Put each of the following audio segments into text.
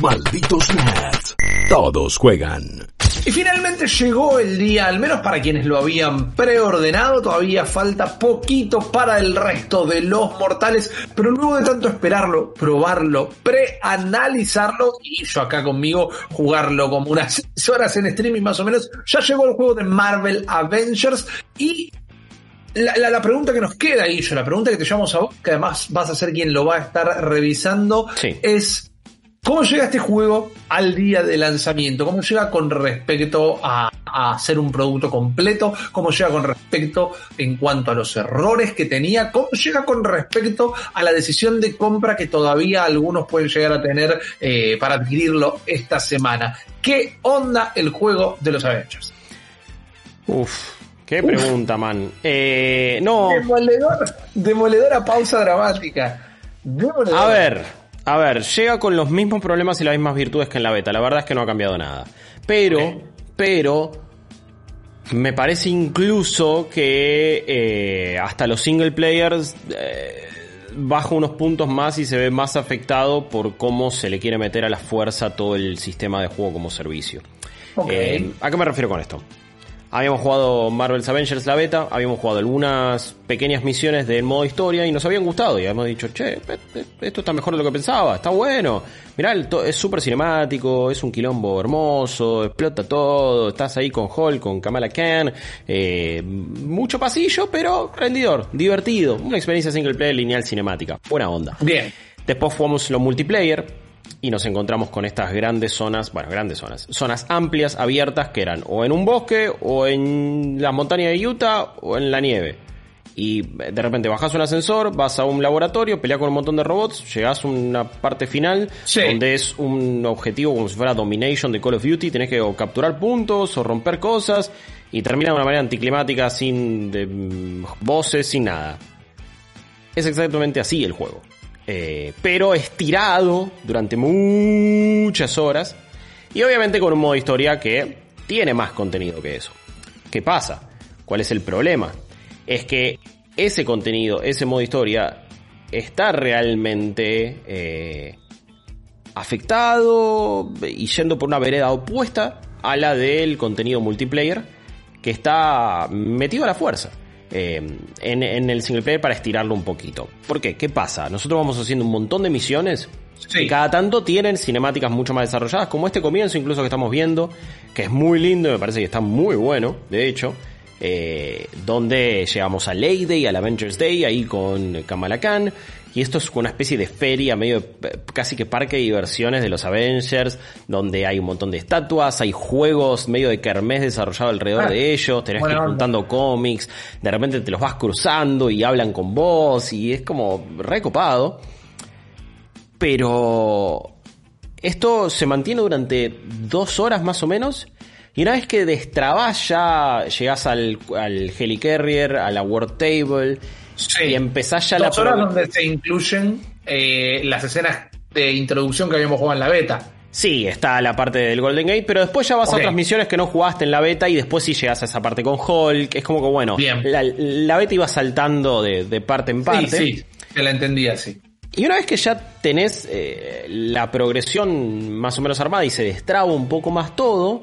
Malditos nerds. Todos juegan. Y finalmente llegó el día, al menos para quienes lo habían preordenado, todavía falta poquito para el resto de los mortales, pero luego de tanto esperarlo, probarlo, preanalizarlo y yo acá conmigo jugarlo como unas horas en streaming más o menos, ya llegó el juego de Marvel Avengers y la, la, la, pregunta que nos queda, yo la pregunta que te llevamos a vos, que además vas a ser quien lo va a estar revisando, Sí. es ¿cómo llega este juego al día de lanzamiento? ¿Cómo llega con respecto a, a ser un producto completo? ¿Cómo llega con respecto en cuanto a los errores que tenía? ¿Cómo llega con respecto a la decisión de compra que todavía algunos pueden llegar a tener eh, para adquirirlo esta semana? ¿Qué onda el juego de los Avengers? Uf, qué pregunta, man. Eh, no, Demoledor, demoledora pausa dramática. Demoledora. a ver, a ver, llega con los mismos problemas y las mismas virtudes que en la beta. La verdad es que no ha cambiado nada. Pero, pero, me parece incluso que eh, hasta los single players eh, baja unos puntos más y se ve más afectado por cómo se le quiere meter a la fuerza todo el sistema de juego como servicio. Eh, ¿A qué me refiero con esto? Habíamos jugado Marvel's Avengers la beta, habíamos jugado algunas pequeñas misiones del modo historia y nos habían gustado y habíamos dicho, che, pe- pe- esto está mejor de lo que pensaba, está bueno. Mirá, es súper cinemático, es un quilombo hermoso, explota todo, estás ahí con Hulk, con Kamala Khan, eh, mucho pasillo, pero rendidor, divertido, una experiencia single player lineal cinemática, buena onda. Bien. Después jugamos lo multiplayer y nos encontramos con estas grandes zonas, bueno, grandes zonas, zonas amplias, abiertas, que eran o en un bosque, o en las montañas de Utah, o en la nieve. Y de repente bajas un ascensor, vas a un laboratorio, peleas con un montón de robots, llegas a una parte final Sí. donde es un objetivo como si fuera Domination de Call of Duty, tenés que o capturar puntos o romper cosas y termina de una manera anticlimática sin de, mm, voces, sin nada. Es exactamente así el juego. Eh, pero estirado durante muchas horas. Y obviamente con un modo historia que tiene más contenido que eso. ¿Qué pasa? ¿Cuál es el problema? Es que ese contenido, ese modo historia, está realmente eh, afectado y yendo por una vereda opuesta a la del contenido multiplayer que está metido a la fuerza eh, en, en el single player para estirarlo un poquito. ¿Por qué? ¿Qué pasa? Nosotros vamos haciendo un montón de misiones Sí. que cada tanto tienen cinemáticas mucho más desarrolladas, como este comienzo incluso que estamos viendo, que es muy lindo, me parece que está muy bueno, de hecho. eh, donde llegamos a Lady Day, al Avengers Day, ahí con Kamala Khan, y esto es una especie de feria, medio de- casi que parque de diversiones de los Avengers, donde hay un montón de estatuas, hay juegos medio de kermés desarrollado alrededor Ah, de ellos, tenés que ir juntando cómics, de repente te los vas cruzando y hablan con vos, y es como recopado. Pero esto se mantiene durante dos horas más o menos. Y una vez que destrabás ya llegás al, al Helicarrier, a la World Table, Sí. y empezás ya la... Dos horas pro- donde se incluyen eh, las escenas de introducción que habíamos jugado en la beta. Sí, está la parte del Golden Gate, pero después ya vas a otras misiones que no jugaste en la beta y después sí llegas a esa parte con Hulk. Es como que, bueno, Bien. la, la beta iba saltando de, de parte en parte. Sí, sí, te la entendí así. Y una vez que ya tenés eh, la progresión más o menos armada y se destraba un poco más todo,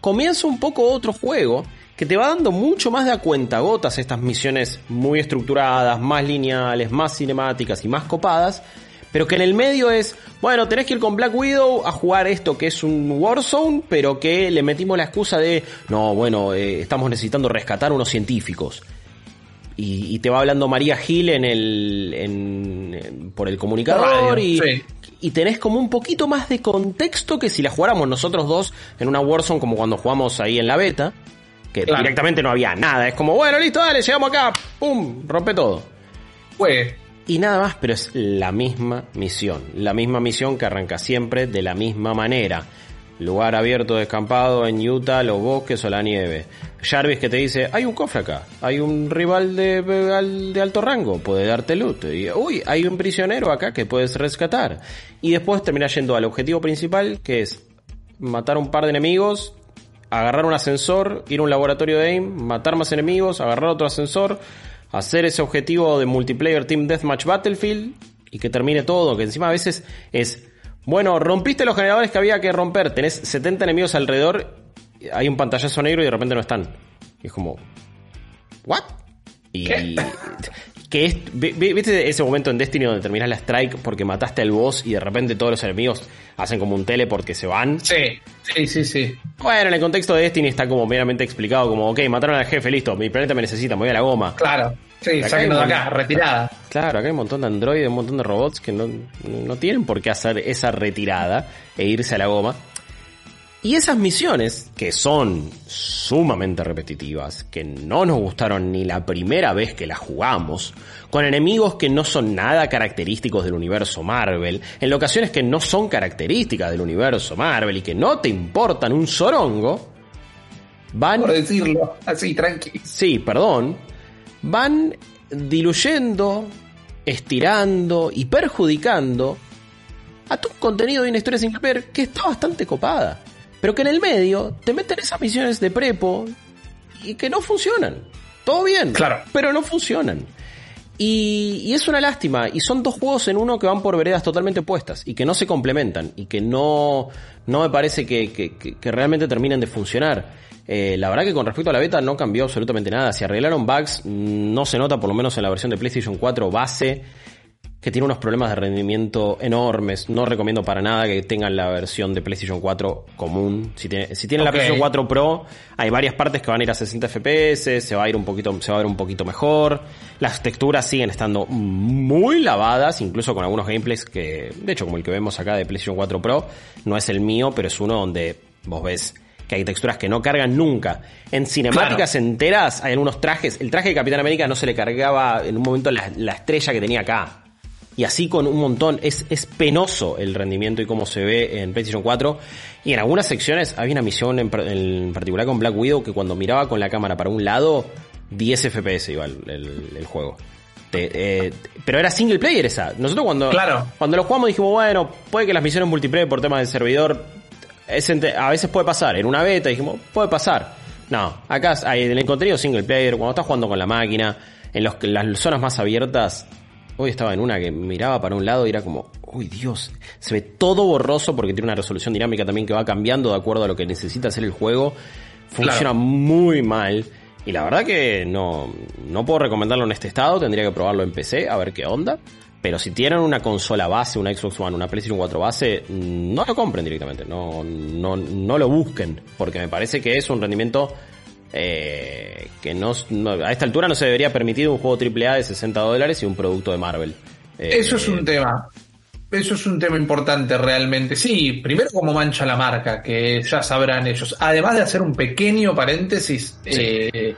comienza un poco otro juego que te va dando mucho más de a cuentagotas estas misiones muy estructuradas, más lineales, más cinemáticas y más copadas, pero que en el medio es, bueno, tenés que ir con Black Widow a jugar esto que es un Warzone, pero que le metimos la excusa de, no, bueno, eh, estamos necesitando rescatar unos científicos y, y te va hablando María Gil en el en- en- por el comunicador Radio, y, sí. y tenés como un poquito más de contexto que si la jugáramos nosotros dos en una Warzone como cuando jugamos ahí en la beta que Claro. directamente no había nada es como bueno listo dale llegamos acá pum rompe todo Fue. y nada más, pero es la misma misión. La misma misión que arranca siempre de la misma manera. Lugar abierto, descampado en Utah, los bosques o la nieve. Jarvis que te dice, hay un cofre acá, hay un rival de, de alto rango, puede darte loot. Y, uy, hay un prisionero acá que puedes rescatar. Y después termina yendo al objetivo principal, que es matar un par de enemigos, agarrar un ascensor, ir a un laboratorio de AIM, matar más enemigos, agarrar otro ascensor, hacer ese objetivo de multiplayer Team Deathmatch Battlefield y que termine todo, que encima a veces es, bueno, rompiste los generadores que había que romper, tenés 70 enemigos alrededor, hay un pantallazo negro y de repente no están. Y es como, ¿what? Y, que es, ¿viste ese momento en Destiny donde terminas la strike porque mataste al boss y de repente todos los enemigos hacen como un tele porque se van? Sí, sí, sí, sí. Bueno, en el contexto de Destiny está como meramente explicado como, ok, mataron al jefe, listo, mi planeta me necesita, me voy a la goma. Claro. Sí, sáquenlo de acá, retirada. Claro, acá hay un montón de androides, un montón de robots que no, no tienen por qué hacer esa retirada e irse a la goma. Y esas misiones, que son sumamente repetitivas, que no nos gustaron ni la primera vez que las jugamos, con enemigos que no son nada característicos del universo Marvel, en ocasiones que no son características del universo Marvel y que no te importan un sorongo, van... Por decirlo así, tranqui. Sí, perdón. Van diluyendo, estirando y perjudicando a tu contenido de una historia sin player que está bastante copada. Pero que en el medio te meten esas misiones de prepo y que no funcionan. Todo bien, claro. pero no funcionan. Y, es una lástima. Y son dos juegos en uno que van por veredas totalmente opuestas y que no se complementan y que no, no me parece que, que, realmente terminen de funcionar. Eh, la verdad que con respecto a la beta no cambió absolutamente nada. Si arreglaron bugs, no se nota por lo menos en la versión de PlayStation 4 base que tiene unos problemas de rendimiento enormes. No recomiendo para nada que tengan la versión de PlayStation 4 común. Si, tiene, si tienen la PlayStation 4 Pro, hay varias partes que van a ir a 60 FPS, se va a ir un poquito, se va a ver un poquito mejor. Las texturas siguen estando muy lavadas, incluso con algunos gameplays que, de hecho, como el que vemos acá de PlayStation 4 Pro, no es el mío, pero es uno donde vos ves que hay texturas que no cargan nunca. En cinemáticas enteras hay algunos trajes. El traje de Capitán América no se le cargaba en un momento la, la estrella que tenía acá y así con un montón. Es, es penoso el rendimiento y cómo se ve en PlayStation 4. Y en algunas secciones había una misión en, particular con Black Widow que cuando miraba con la cámara para un lado, 10 FPS iba el, juego. Eh, pero era single player esa. Nosotros cuando, claro. cuando lo jugamos dijimos, bueno, puede que las misiones multiplayer por temas del servidor, a veces puede pasar. En una beta dijimos, puede pasar. No, acá hay el contenido single player, cuando estás jugando con la máquina, en los, las zonas más abiertas, Hoy estaba en una que miraba para un lado y era como, uy Dios, se ve todo borroso porque tiene una resolución dinámica también que va cambiando de acuerdo a lo que necesita hacer el juego. Funciona muy mal. Y la verdad que no, no puedo recomendarlo en este estado, tendría que probarlo en PC a ver qué onda. Pero si tienen una consola base, una Xbox One, una PlayStation 4 base, no lo compren directamente, no, no, no lo busquen, porque me parece que es un rendimiento eh, que no, a esta altura no se debería permitir un juego AAA de 60 dólares y un producto de Marvel. Eh, Eso es un tema. Eso es un tema importante realmente. Sí, primero como mancha la marca, que ya sabrán ellos. Además de hacer un pequeño paréntesis, eh,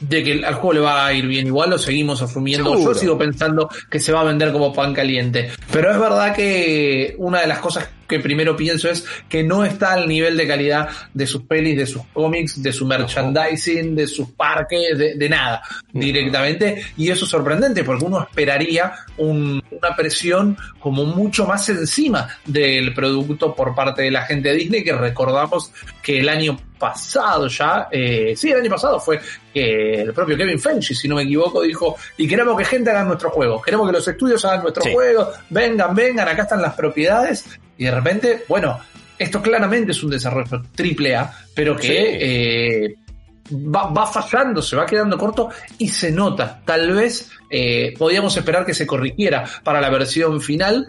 de que al juego le va a ir bien igual, lo seguimos asumiendo. Yo sigo pensando que se va a vender como pan caliente. Pero es verdad que una de las cosas que primero pienso es que no está al nivel de calidad de sus pelis, de sus cómics, de su merchandising, de sus parques, de, nada directamente. Y eso es sorprendente porque uno esperaría una presión como mucho más encima del producto por parte de la gente de Disney que recordamos que el año pasado ya, eh, sí, el año pasado fue que el propio Kevin Feige, si no me equivoco, dijo, y queremos que gente haga nuestros juegos, queremos que los estudios hagan nuestros juegos, vengan, vengan, acá están las propiedades, y de repente, bueno, esto claramente es un desarrollo triple A, pero que eh, va, fallando, se va quedando corto y se nota. Tal vez eh, podíamos esperar que se corrigiera para la versión final,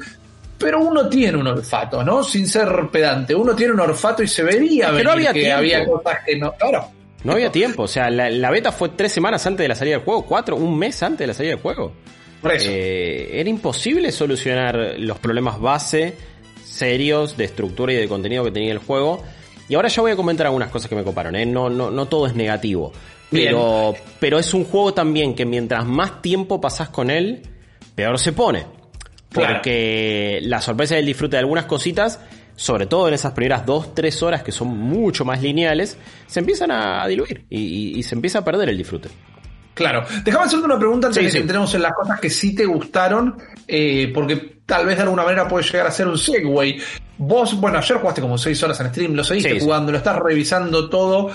pero uno tiene un olfato, ¿no? Sin ser pedante, uno tiene un olfato y se vería no había que había cosas que no. Claro. No había tiempo, o sea, la, beta fue tres semanas antes de la salida del juego, cuatro, un mes antes de la salida del juego. Eh, era imposible solucionar los problemas base serios de estructura y de contenido que tenía el juego. Y ahora ya voy a comentar algunas cosas que me coparon, ¿eh? no, no, no todo es negativo. Pero, pero es un juego también que mientras más tiempo pasás con él, peor se pone. Claro. Porque la sorpresa del disfrute de algunas cositas, sobre todo en esas primeras dos, tres horas que son mucho más lineales, se empiezan a diluir y, y- y se empieza a perder el disfrute. Claro. Déjame hacerte una pregunta antes Sí, de que sí. entremos en las cosas que sí te gustaron, eh, porque tal vez de alguna manera puede llegar a ser un segue. Vos, bueno, ayer jugaste como 6 horas en stream, lo seguiste Sí, jugando, lo estás revisando todo.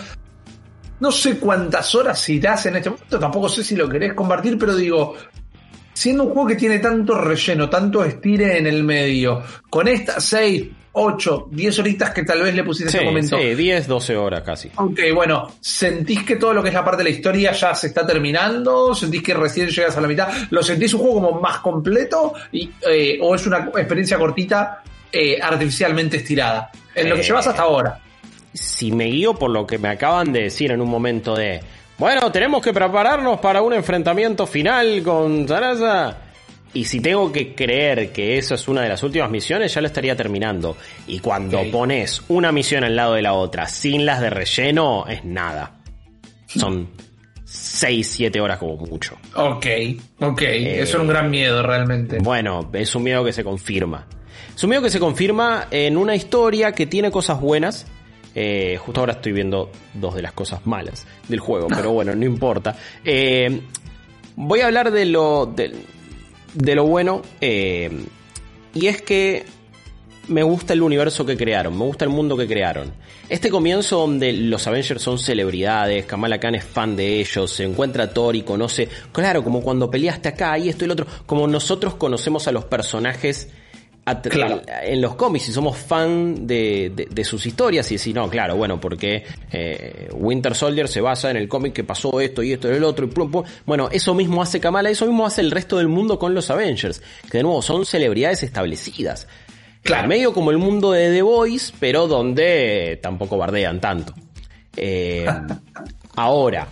No sé cuántas horas irás en este momento, tampoco sé si lo querés compartir, pero digo, siendo un juego que tiene tanto relleno, tanto estire en el medio, con estas 6, 8, 10 horitas que tal vez le pusiste Sí, en ese momento, sí, 10, 12 horas casi. Ok, bueno, ¿sentís que todo lo que es la parte de la historia ya se está terminando? ¿Sentís que recién llegas a la mitad? ¿Lo sentís un juego como más completo? Y, eh, ¿O es una experiencia cortita eh, artificialmente estirada? En lo que Eh, llevas hasta ahora. si me guío por lo que me acaban de decir en un momento de, bueno, tenemos que prepararnos para un enfrentamiento final con Sarasa. Y si tengo que creer que eso es una de las últimas misiones, ya lo estaría terminando. Y cuando pones una misión al lado de la otra, sin las de relleno, es nada. Son 6, 7 horas como mucho. Ok, ok. Eso era un gran miedo realmente. Bueno, es un miedo que se confirma. Es un miedo que se confirma en una historia que tiene cosas buenas. Eh, justo ahora estoy viendo dos de las cosas malas del juego, pero bueno, no importa. Eh, voy a hablar de lo, de, de lo bueno. eh, y es que me gusta el universo que crearon, me gusta el mundo que crearon. Este comienzo donde los Avengers son celebridades, Kamala Khan es fan de ellos, se encuentra a Thor y conoce, claro, como cuando peleaste acá y esto y lo otro, como nosotros conocemos a los personajes Claro. en los cómics y somos fan de, de- de sus historias y decir, no, claro, bueno, porque eh, Winter Soldier se basa en el cómic que pasó esto y esto y el otro y plum, plum. Bueno, eso mismo hace Kamala, eso mismo hace el resto del mundo con los Avengers, que de nuevo son celebridades establecidas. Claro. Medio como el mundo de The Voice, pero donde tampoco bardean tanto. Eh, ahora,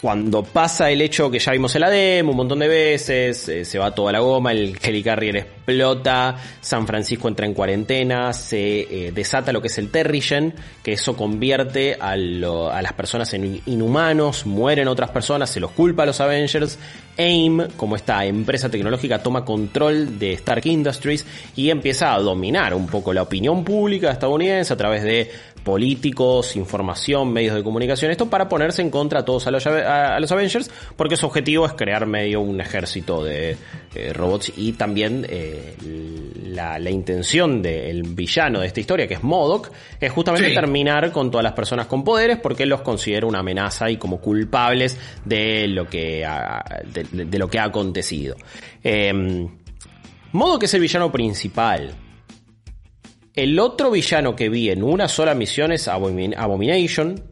cuando pasa el hecho que ya vimos en la demo un montón de veces, eh, se va toda la goma, el Helicarrier explota, San Francisco entra en cuarentena, se eh, desata lo que es el Terrigen, que eso convierte a, a las personas en inhumanos, mueren otras personas, se los culpa a los Avengers. AIM, como esta empresa tecnológica, toma control de Stark Industries y empieza a dominar un poco la opinión pública estadounidense a través de políticos, información, medios de comunicación, esto para ponerse en contra a todos a los, a- a los Avengers, porque su objetivo es crear medio un ejército de eh, robots y también eh, la, la intención del villano de esta historia, que es Modoc, es justamente Sí. terminar con todas las personas con poderes porque él los considera una amenaza y como culpables de lo que ha, de, de- de lo que ha acontecido. Eh, Modoc es el villano principal. El otro villano que vi en una sola misión es Abomin- Abomination.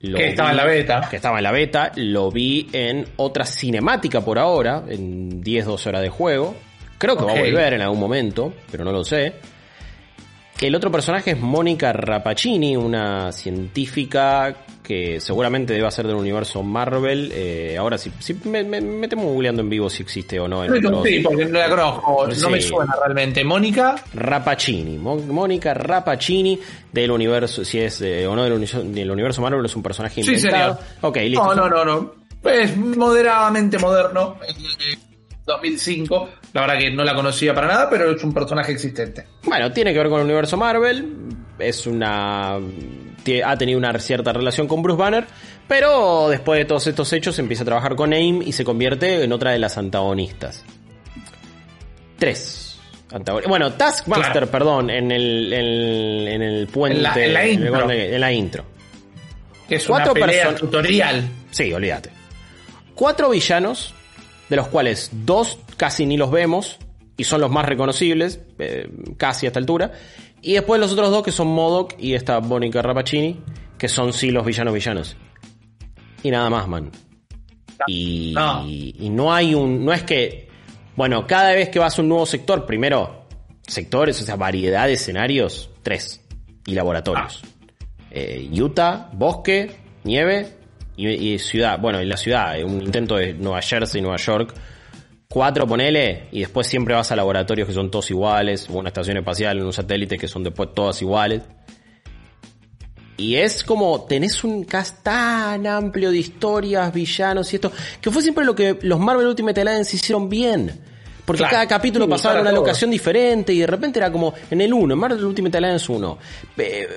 Lo Que estaba en la beta. Que estaba en la beta. Lo vi en otra cinemática por ahora, en 10-12 horas de juego. Creo que va a volver en algún momento, pero no lo sé. El otro personaje es Mónica Rapacini, una científica que seguramente debe ser del universo Marvel. Eh, ahora sí, sí me, me, me temo googleando en vivo si existe o no. en otros- Sí, porque no la conozco, no Sí. me suena realmente. Mónica, Rapacini, Mónica Rapacini del universo, si es eh, o no del universo, del universo Marvel, es un personaje Sí, inventado. señor. Ok, listo. No, no, no, no. Es moderadamente moderno. Es de 2005. La verdad que no la conocía para nada, pero es un personaje existente. Bueno, tiene que ver con el universo Marvel. Es una. Ha tenido una cierta relación con Bruce Banner. Pero después de todos estos hechos empieza a trabajar con AIM y se convierte en otra de las antagonistas. Tres. antagoni- Bueno, Taskmaster, Claro. perdón, en el, en, en el puente. En la- en la el intro. En la intro. Es Cuatro una pelea person- tutorial. Sí, olvídate. Cuatro villanos, de los cuales dos casi ni los vemos, y son los más reconocibles, eh, casi a esta altura. Y después los otros dos, que son Modoc y esta Mónica Rapacini, que son sí los villanos villanos. Y nada más, man. Y No. y no hay un. No es que. Bueno, cada vez que vas a un nuevo sector, primero, sectores, o sea, variedad de escenarios, tres. Y laboratorios. Eh, Utah, bosque, nieve y, y ciudad. Bueno, y la ciudad, un intento de Nueva Jersey, Nueva York. Cuatro, ponele, y después siempre vas a laboratorios que son todos iguales, o una estación espacial, un satélite que son después todas iguales. y es como tenés un cast tan amplio de historias, villanos y esto, que fue siempre lo que los Marvel Ultimate Alliance hicieron bien. Porque Claro. cada capítulo Sí, pasaba en una todo. locación diferente y de repente era como en el 1, en Marvel Ultimate Alliance 1. eh,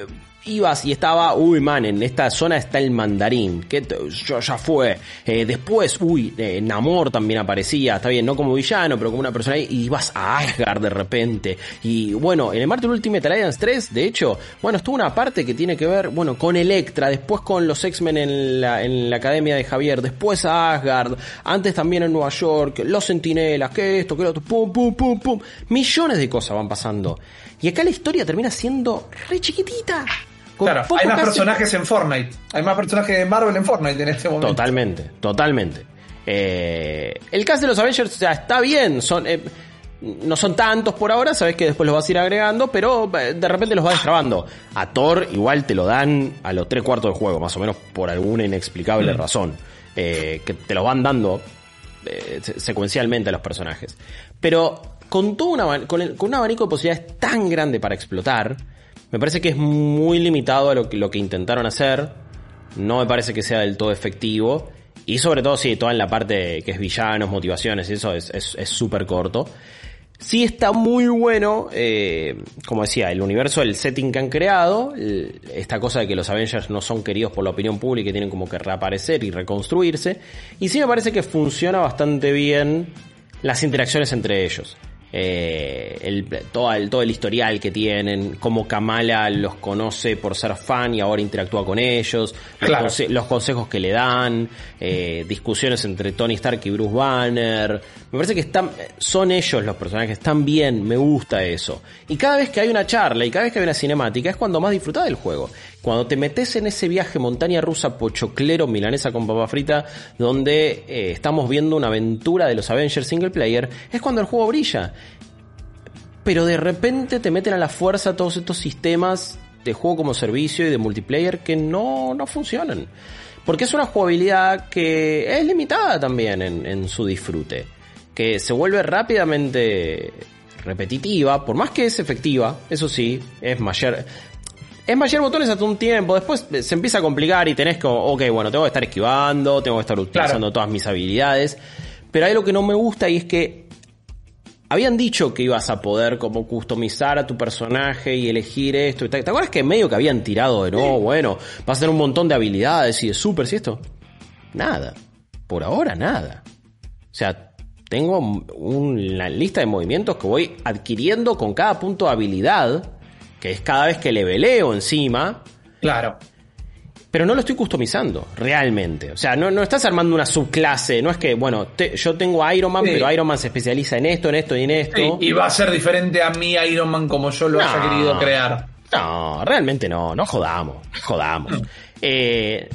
ibas y estaba, uy man, en esta zona está el mandarín, que ya, ya fue. Eh, después, uy, eh, Namor también aparecía, está bien, no como villano, pero como una persona ahí, y ibas a Asgard de repente. Y bueno, en el Marvel Ultimate Alliance 3, de hecho, bueno, estuvo una parte que tiene que ver, bueno, con Electra, después con los X-Men en la, en la academia de Javier, después a Asgard, antes también en Nueva York, los Centinelas, que esto, que lo otro, pum, pum, pum, pum. Millones de cosas van pasando. Y acá la historia termina siendo re chiquitita. Con Claro, poco hay más casi- personajes en Fortnite. Hay más personajes de Marvel en Fortnite en este momento. Totalmente, totalmente. Eh, el cast de los Avengers o sea, está bien, son eh, no son tantos por ahora, sabes que después los vas a ir agregando, pero eh, de repente los vas destrabando. A Thor igual te lo dan a los tres cuartos del juego, más o menos por alguna inexplicable razón, eh, que te lo van dando eh, se- secuencialmente a los personajes. Pero con, todo un aban- con, el- con un abanico de posibilidades tan grande para explotar, me parece que es muy limitado a lo que, intentaron hacer. No me parece que sea del todo efectivo. Y sobre todo, sí, toda en la parte que es villanos, motivaciones, y eso es es- es súper corto. Sí está muy bueno, eh, como decía, el universo, el setting que han creado, esta cosa de que los Avengers no son queridos por la opinión pública y tienen como que reaparecer y reconstruirse. Y sí me parece que funciona bastante bien las interacciones entre ellos. Eh, el, todo, el, todo el historial que tienen, cómo Kamala los conoce por ser fan y ahora interactúa con ellos, los, Claro. conse- los consejos que le dan, eh, discusiones entre Tony Stark y Bruce Banner. Me parece que están, son ellos los personajes, están bien, me gusta eso. Y cada vez que hay una charla y cada vez que hay una cinemática es cuando más disfrutás del juego. Cuando te metes en ese viaje montaña rusa pochoclero milanesa con papa frita, donde eh, estamos viendo una aventura de los Avengers single player, es cuando el juego brilla. Pero de repente te meten a la fuerza todos estos sistemas de juego como servicio y de multiplayer que no, no funcionan. Porque es una jugabilidad que es limitada también en, en su disfrute. Que se vuelve rápidamente repetitiva, por más que es efectiva, eso sí, es mayor. Es mayor botones hasta un tiempo, después se empieza a complicar y tenés como, ok, bueno, tengo que estar esquivando, tengo que estar utilizando Claro. todas mis habilidades. Pero hay algo que no me gusta y es que habían dicho que ibas a poder como customizar a tu personaje y elegir esto. ¿Te acuerdas que medio que habían tirado de no, bueno, vas a tener un montón de habilidades y de super y esto? Nada. Por ahora nada. O sea, tengo una lista de movimientos que voy adquiriendo con cada punto de habilidad, que es cada vez que le veleo encima, Claro. pero no lo estoy customizando, realmente. O sea, no, no estás armando una subclase, no es que, bueno, te- yo tengo Iron Man, Sí. pero Iron Man se especializa en esto, en esto y en esto. Sí, y va a ser diferente a mi Iron Man como yo lo haya querido crear. No, realmente no, no jodamos, jodamos. Eh,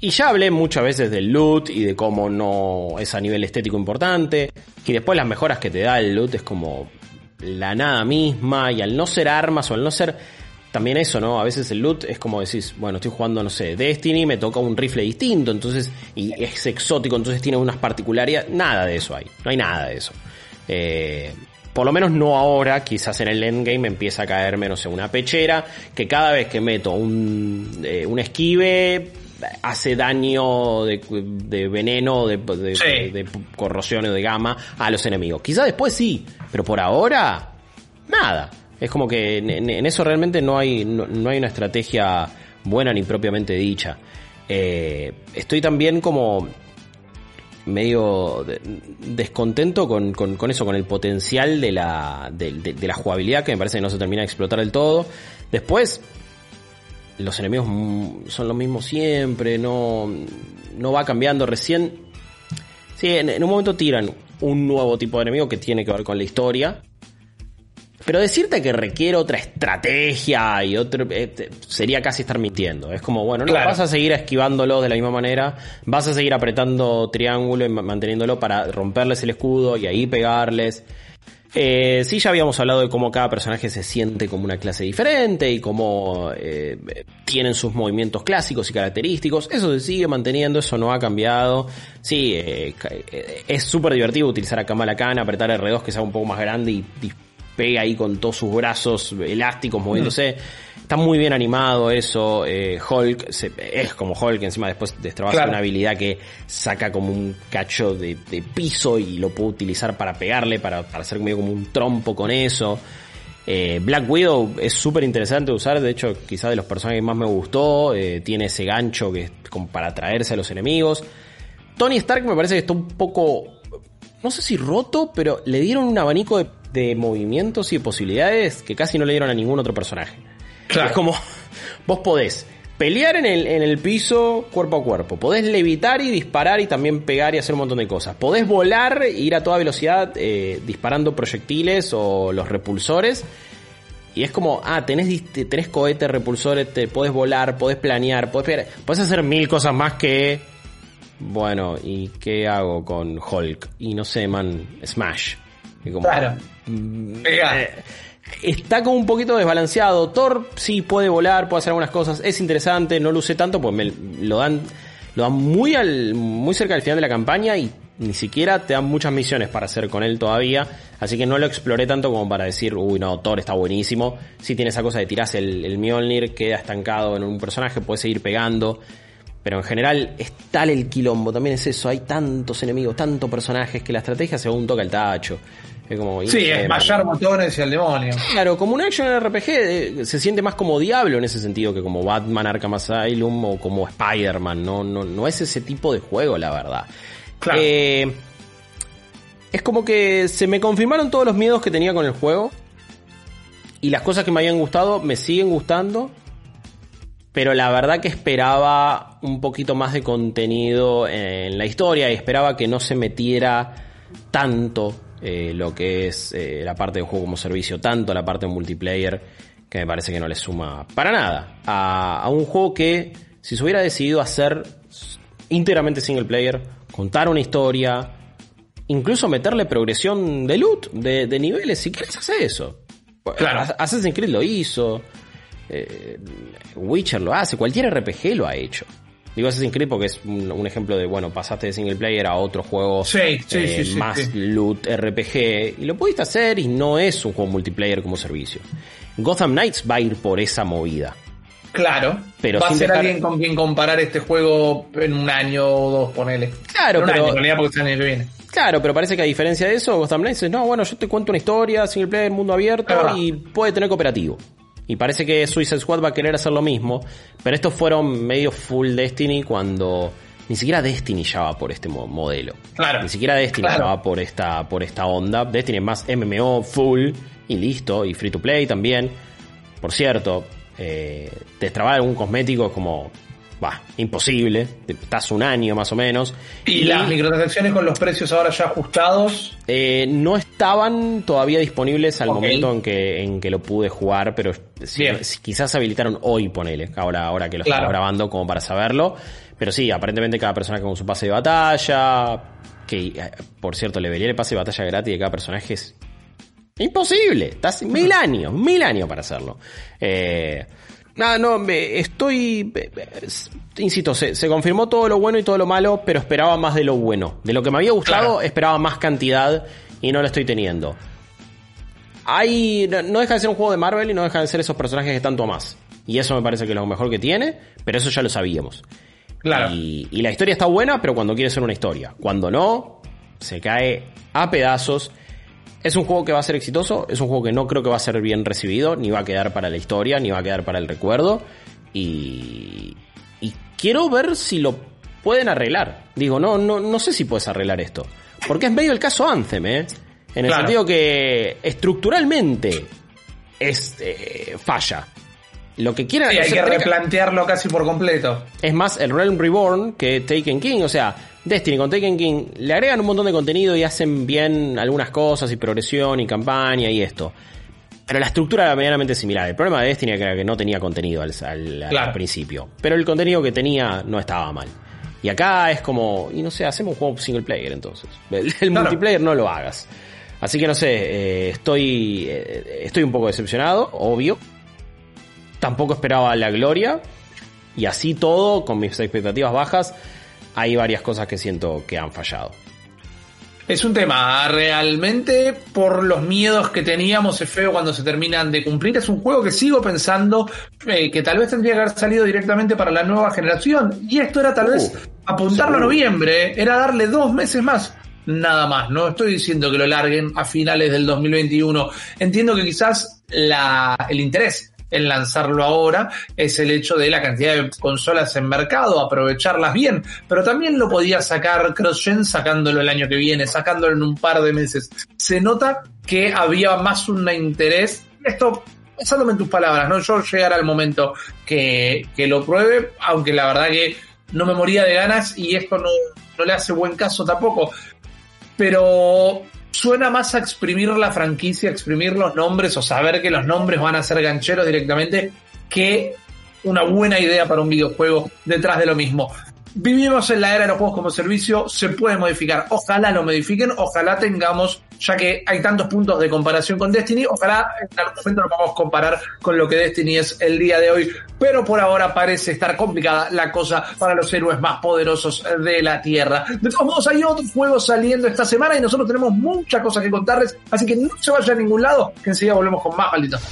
y ya hablé muchas veces del loot y de cómo no es a nivel estético importante. Y después las mejoras que te da el loot es como la nada misma. Y al no ser armas o al no ser. También eso, ¿no? A veces el loot es como decís, bueno, estoy jugando, no sé, Destiny, me toca un rifle distinto, entonces, y es exótico, entonces tiene unas particularidades. Nada de eso hay, no hay nada de eso. Eh, por lo menos no ahora, quizás en el endgame empieza a caerme, no sé, una pechera, que cada vez que meto un, eh, un esquive hace daño de, de veneno, de, de, Sí. de- de corrosión o de gama a los enemigos. Quizás después sí, pero por ahora, nada. Es como que en, eso realmente no hay, no, no hay una estrategia buena ni propiamente dicha. Eh, estoy también como medio de- descontento con, con- eso, con el potencial de la, de, la jugabilidad que me parece que no se termina de explotar del todo. Después, los enemigos son los mismos siempre, no, no va cambiando. Recién, en, en un momento tiran un nuevo tipo de enemigo que tiene que ver con la historia. Pero decirte que requiere otra estrategia y otro eh, te- sería casi estar mintiendo. Es como, bueno, no Claro. vas a seguir esquivándolo de la misma manera, vas a seguir apretando triángulo y ma- manteniéndolo para romperles el escudo y ahí pegarles. Eh, sí, ya habíamos hablado de cómo cada personaje se siente como una clase diferente y cómo eh, tienen sus movimientos clásicos y característicos. Eso se sigue manteniendo, eso no ha cambiado. Sí, eh, eh, es súper divertido utilizar a Kamala Khan, apretar R2 que sea un poco más grande y pega ahí con todos sus brazos elásticos moviéndose. Está muy bien animado eso. eh, Hulk se- es como Hulk, encima después destrabaja Claro. una habilidad que saca como un cacho de, de piso y lo puede utilizar para pegarle, para, para hacer medio como un trompo con eso. Eh, Black Widow es súper interesante de usar, de hecho quizá de los personajes que más me gustó, eh, tiene ese gancho que es como para atraerse a los enemigos. Tony Stark me parece que está un poco, no sé si roto, pero le dieron un abanico de, de movimientos y de posibilidades que casi no le dieron a ningún otro personaje. Claro. Es como, vos podés pelear en el, en el piso cuerpo a cuerpo, podés levitar y disparar y también pegar y hacer un montón de cosas. Podés volar e ir a toda velocidad eh, disparando proyectiles o los repulsores. Y es como, ah, tenés, tenés cohetes, repulsores, te podés volar, podés planear, podés, pegar- podés hacer mil cosas más que... Bueno, ¿y qué hago con Hulk? Y no sé, man, Smash. Y como, Claro. Pega. eh, está como un poquito desbalanceado. Thor sí puede volar, puede hacer algunas cosas. Es interesante, no lo usé tanto, pues me lo dan, lo dan muy al, muy cerca del final de la campaña y ni siquiera te dan muchas misiones para hacer con él todavía. Así que no lo exploré tanto como para decir, uy no, Thor está buenísimo. Si tiene esa cosa de tirarse el, el Mjolnir, queda estancado en un personaje, puede seguir pegando. Pero en general es tal el quilombo, también es eso, hay tantos enemigos, tantos personajes que la estrategia se va un toque al tacho. Es como, Sí, sé, es mallar botones y al demonio. Claro, como un action RPG eh, se siente más como Diablo en ese sentido que como Batman Arkham Asylum o como Spider-Man. No, no, no es ese tipo de juego, la verdad. Claro. Eh, es como que se me confirmaron todos los miedos que tenía con el juego. Y las cosas que me habían gustado me siguen gustando. Pero la verdad que esperaba un poquito más de contenido en la historia y esperaba que no se metiera tanto eh, lo que es eh, la parte de juego como servicio, tanto la parte de multiplayer, que me parece que no le suma para nada a, a un juego que si se hubiera decidido hacer íntegramente single player, contar una historia, incluso meterle progresión de loot, de, de niveles, si quieres hacer eso. Claro. Assassin's Creed lo hizo. eh, Witcher lo hace, cualquier RPG lo ha hecho. Digo Assassin's Creed porque es un, un ejemplo de, bueno, pasaste de single player a otro juego Sí, sí, eh, sí, más loot RPG y lo pudiste hacer y no es un juego multiplayer como servicio. Gotham Knights va a ir por esa movida. Claro. Pero Va a ser dejar- alguien con quien comparar este juego en un año o dos, ponele. Claro, En un pero- año, en realidad porque es el año que viene. Claro, pero parece que a diferencia de eso, Gotham Knights es, no, bueno, yo te cuento una historia, single player, mundo abierto y puede tener cooperativo. Y parece que Suicide Squad va a querer hacer lo mismo, pero estos fueron medio full Destiny cuando ni siquiera Destiny ya va por este mo- modelo. Claro. Ni siquiera Destiny Claro. ya va por esta, por esta onda. Destiny es más MMO full y listo, y free to play también. Por cierto, eh, destrabar algún cosmético es como, va, imposible. Estás un año más o menos. Y, las microtransacciones con los precios ahora ya ajustados. Eh, no estaban todavía disponibles al momento en que, en que lo pude jugar, pero si- Bien. si- quizás se habilitaron hoy, ponele, ahora, ahora que lo Claro. estamos grabando, como para saberlo. Pero sí, aparentemente cada personaje con su pase de batalla, que eh, por cierto, le vería el pase de batalla gratis de cada personaje es imposible. Estás mil años, mil años para hacerlo. Eh, nada, no, me- estoy, insisto, se, se confirmó todo lo bueno y todo lo malo, pero esperaba más de lo bueno. De lo que me había gustado, Claro. esperaba más cantidad y no lo estoy teniendo. Hay, no no deja de ser un juego de Marvel y no deja de ser esos personajes que tanto más. Y eso me parece que es lo mejor que tiene, pero eso ya lo sabíamos. Claro. Y, y la historia está buena, pero cuando quiere ser una historia. Cuando no, se cae a pedazos. Es un juego que va a ser exitoso, es un juego que no creo que va a ser bien recibido, ni va a quedar para la historia, ni va a quedar para el recuerdo. Y, y quiero ver si lo pueden arreglar. Digo, no, no, no sé si puedes arreglar esto. Porque es medio el caso Anthem, ¿eh? En el Claro. sentido que estructuralmente es eh, falla. Lo que quieren Sí, hay que replantearlo casi por completo. es más el Realm Reborn que Taken King. O sea, Destiny con Taken King le agregan un montón de contenido y hacen bien algunas cosas y progresión y campaña y esto. Pero la estructura era medianamente similar. El problema de Destiny era que no tenía contenido al, al- al Claro. principio. Pero el contenido que tenía no estaba mal. Y acá es como, y no sé, hacemos un juego single player entonces. El, el multiplayer no lo hagas. Así que no sé, eh, estoy, eh, estoy un poco decepcionado, obvio. Tampoco esperaba la gloria. Y así todo, con mis expectativas bajas, hay varias cosas que siento que han fallado. Es un tema, realmente por los miedos que teníamos es feo cuando se terminan de cumplir. Es un juego que sigo pensando eh, que tal vez tendría que haber salido directamente para la nueva generación. Y esto era tal vez Uh, apuntarlo a noviembre, era darle dos meses más. Nada más, no estoy diciendo que lo larguen a finales del 2021. Entiendo que quizás la, el interés en lanzarlo ahora es el hecho de la cantidad de consolas en mercado, aprovecharlas bien, pero también lo podía sacar CrossGen sacándolo el año que viene, sacándolo en un par de meses. Se nota que había más un interés, esto pensándome en tus palabras, ¿no? Yo llegar al momento que, que lo pruebe, aunque la verdad que no me moría de ganas y esto no, no le hace buen caso tampoco, pero suena más a exprimir la franquicia, exprimir los nombres o saber que los nombres van a ser gancheros directamente que una buena idea para un videojuego detrás de lo mismo. Vivimos en la era de los juegos como servicio, se puede modificar. Ojalá lo modifiquen, ojalá tengamos, ya que hay tantos puntos de comparación con Destiny, ojalá en algún momento lo podamos comparar con lo que Destiny es el día de hoy. Pero por ahora parece estar complicada la cosa para los héroes más poderosos de la Tierra. De todos modos, hay otros juegos saliendo esta semana y nosotros tenemos muchas cosas que contarles, así que no se vayan a ningún lado, que enseguida volvemos con más malditos.